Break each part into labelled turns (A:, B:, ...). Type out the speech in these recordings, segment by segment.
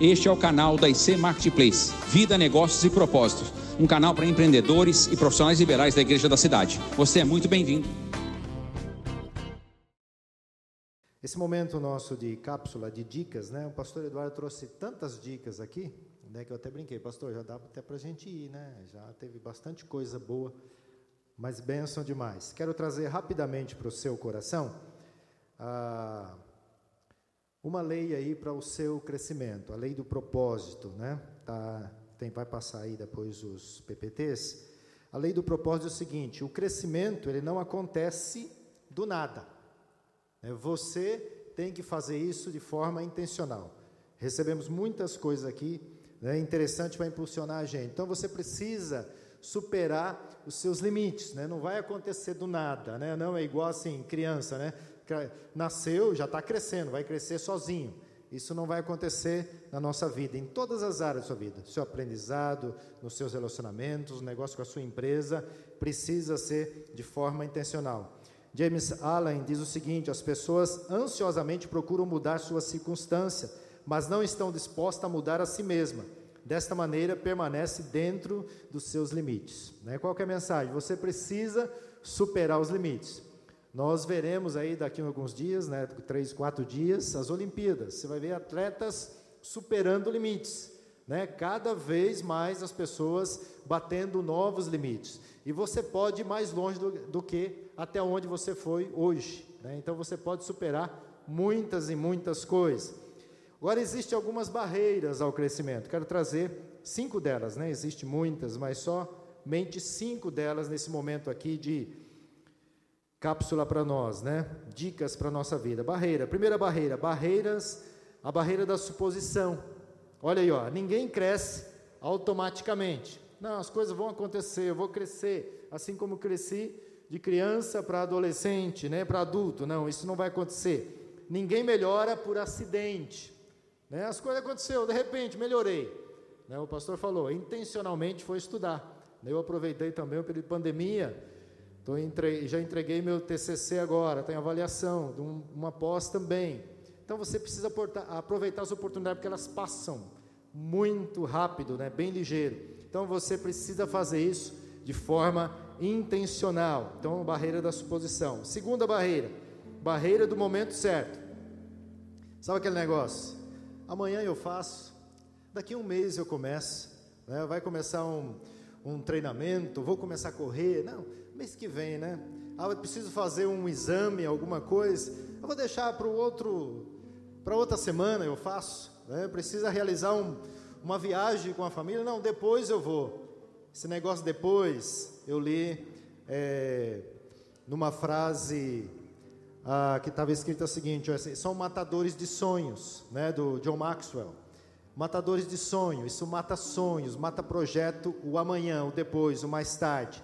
A: Este é o canal da IC Marketplace, Vida, Negócios e Propósitos, um canal para empreendedores e profissionais liberais da Igreja da Cidade. Você é muito bem-vindo.
B: Esse momento nosso de cápsula de dicas, né? O pastor Eduardo trouxe tantas dicas aqui, né? Que eu até brinquei, pastor, já dá até para a gente ir, né? Já teve bastante coisa boa, mas bênção demais. Quero trazer rapidamente para o seu coração ah, uma lei aí para o seu crescimento, a lei do propósito, né? Tá, tem, vai passar aí depois os PPTs. A lei do propósito é o seguinte: o crescimento ele não acontece do nada. Né? Você tem que fazer isso de forma intencional. Recebemos muitas coisas aqui, né, interessante para impulsionar a gente. Então você precisa superar os seus limites, né? Não vai acontecer do nada, né? Não é igual assim criança, né? Nasceu, já está crescendo, vai crescer sozinho. Isso não vai acontecer na nossa vida, em todas as áreas da sua vida. Seu aprendizado, nos seus relacionamentos, negócio com a sua empresa, precisa ser de forma intencional. James Allen diz o seguinte: as pessoas ansiosamente procuram mudar sua circunstância, mas não estão dispostas a mudar a si mesma. Desta maneira, permanece dentro dos seus limites. Né? Qual é a mensagem? Você precisa superar os limites. Nós veremos aí daqui a alguns dias, né, três, quatro dias, as Olimpíadas. Você vai ver atletas superando limites, né? Cada vez mais as pessoas batendo novos limites. E você pode ir mais longe do, do que até onde você foi hoje. Né? Então você pode superar muitas e muitas coisas. Agora existem algumas barreiras ao crescimento. Quero trazer cinco delas, né? Existem muitas, mas somente cinco delas nesse momento aqui de cápsula para nós, né? Dicas para nossa vida. Barreira. Primeira barreira, barreiras, a barreira da suposição. Olha aí, ó, ninguém cresce automaticamente. Não, as coisas vão acontecer, eu vou crescer, assim como cresci de criança para adolescente, né, para adulto. Não, isso não vai acontecer. Ninguém melhora por acidente. Né? As coisas aconteceram, de repente melhorei. Né? O pastor falou, intencionalmente foi estudar. Eu aproveitei também o período de pandemia Tô entre, já entreguei meu TCC agora, tem avaliação, de um, uma pós também. Então você precisa portar, aproveitar as oportunidades porque elas passam muito rápido, né? bem ligeiro. Então você precisa fazer isso de forma intencional. Então, barreira da suposição. Segunda barreira, barreira do momento certo. Sabe aquele negócio? Amanhã eu faço, daqui a um mês eu começo, né? vai começar um, um treinamento, vou começar a correr. Não, mês que vem, né? Ah, eu preciso fazer um exame, alguma coisa. Eu vou deixar para o outro, para outra semana eu faço. Né? Precisa realizar um, uma viagem com a família? Não, depois eu vou. Esse negócio depois, eu li é, numa frase ah, que estava escrita o seguinte: são matadores de sonhos, né? Do John Maxwell. Matadores de sonhos, isso mata sonhos, mata projeto, o amanhã, o depois, o mais tarde.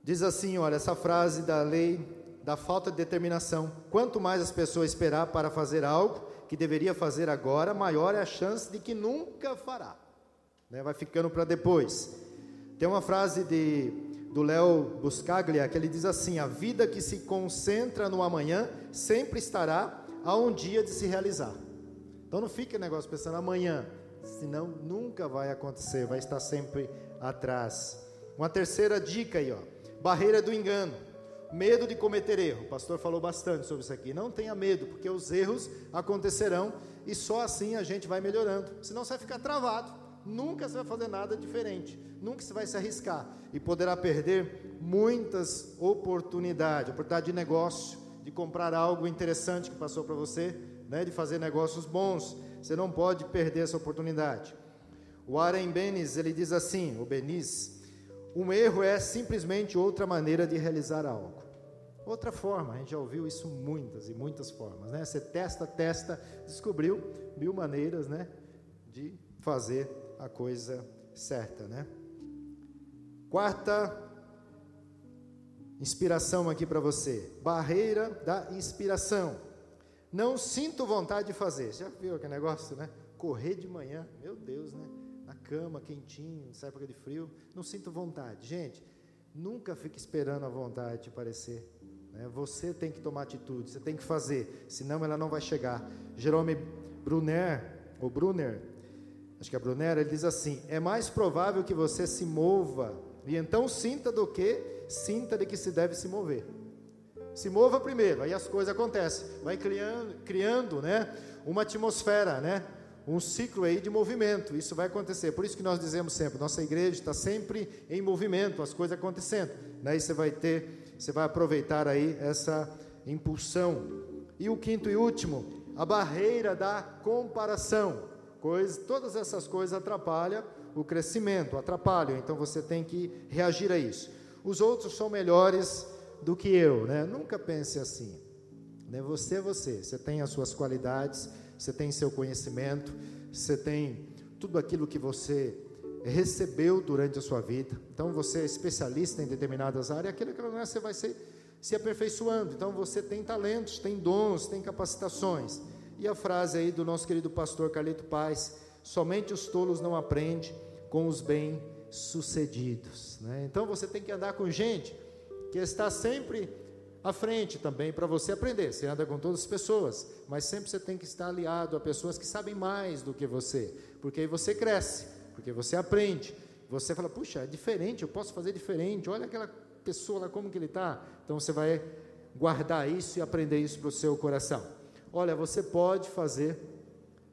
B: Diz assim, olha, essa frase da lei da falta de determinação. Quanto mais as pessoas esperar para fazer algo que deveria fazer agora, maior é a chance de que nunca fará. Né? Vai ficando para depois. Tem uma frase de, do Léo Buscaglia que ele diz assim: A vida que se concentra no amanhã sempre estará a um dia de se realizar. Então não fique negócio pensando amanhã, senão nunca vai acontecer, vai estar sempre atrás. Uma terceira dica aí, ó Barreira do engano. Medo de cometer erro. O pastor falou bastante sobre isso aqui. Não tenha medo, porque os erros acontecerão e só assim a gente vai melhorando. Senão você vai ficar travado. Nunca você vai fazer nada diferente. Nunca você vai se arriscar. E poderá perder muitas oportunidades oportunidade de negócio, de comprar algo interessante que passou para você, né, de fazer negócios bons. Você não pode perder essa oportunidade. O Aren Benes, ele diz assim, o Benis, um erro é simplesmente outra maneira de realizar algo. Outra forma, a gente já ouviu isso muitas e muitas formas, né? Você testa, testa, descobriu mil maneiras, né, de fazer a coisa certa, né? Quarta inspiração aqui para você, barreira da inspiração. Não sinto vontade de fazer. Já viu aquele negócio, né? Correr de manhã, meu Deus, né? cama, quentinho, nessa época de frio, não sinto vontade. Gente, nunca fique esperando a vontade te parecer. Né? Você tem que tomar atitude, você tem que fazer, senão ela não vai chegar. Jerome Brunner, o Brunner, acho que é Brunner, ele diz assim: é mais provável que você se mova e então sinta do que sinta de que se deve se mover. Se mova primeiro, aí as coisas acontecem, vai criando, criando, né, uma atmosfera, né, um ciclo aí de movimento. Isso vai acontecer. Por isso que nós dizemos sempre, nossa igreja está sempre em movimento, as coisas acontecendo. Daí você vai ter, você vai aproveitar aí essa impulsão. E o quinto e último, a barreira da comparação. Coisa, todas essas coisas atrapalham o crescimento, atrapalham. Então você tem que reagir a isso. Os outros são melhores do que eu, né? Nunca pense assim. Né? Você é você. Você tem as suas qualidades, você tem seu conhecimento, você tem tudo aquilo que você recebeu durante a sua vida. Então você é especialista em determinadas áreas, aquilo que é, você vai ser se aperfeiçoando. Então você tem talentos, tem dons, tem capacitações. E a frase aí do nosso querido pastor Carlito Paz: somente os tolos não aprendem com os bem-sucedidos. Né? Então você tem que andar com gente que está sempre à frente também para você aprender. Você anda com todas as pessoas, mas sempre você tem que estar aliado a pessoas que sabem mais do que você, porque aí você cresce, porque você aprende. Você fala, puxa, é diferente, eu posso fazer diferente. Olha aquela pessoa lá, como que ele está? Então você vai guardar isso e aprender isso para o seu coração. Olha, você pode fazer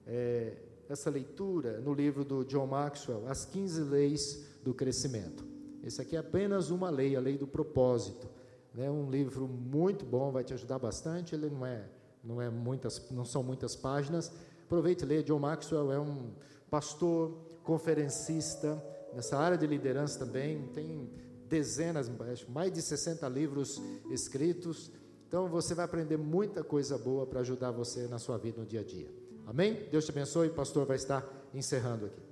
B: é, essa leitura no livro do John Maxwell, As 15 Leis do Crescimento. Esse aqui é apenas uma lei, a lei do propósito. É né? um livro muito bom, vai te ajudar bastante. Ele não é, não é muitas, não são muitas páginas. Aproveite e leia. John Maxwell é um pastor, conferencista nessa área de liderança também. Tem dezenas, mais de 60 livros escritos. Então você vai aprender muita coisa boa para ajudar você na sua vida no dia a dia. Amém? Deus te abençoe. O pastor vai estar encerrando aqui.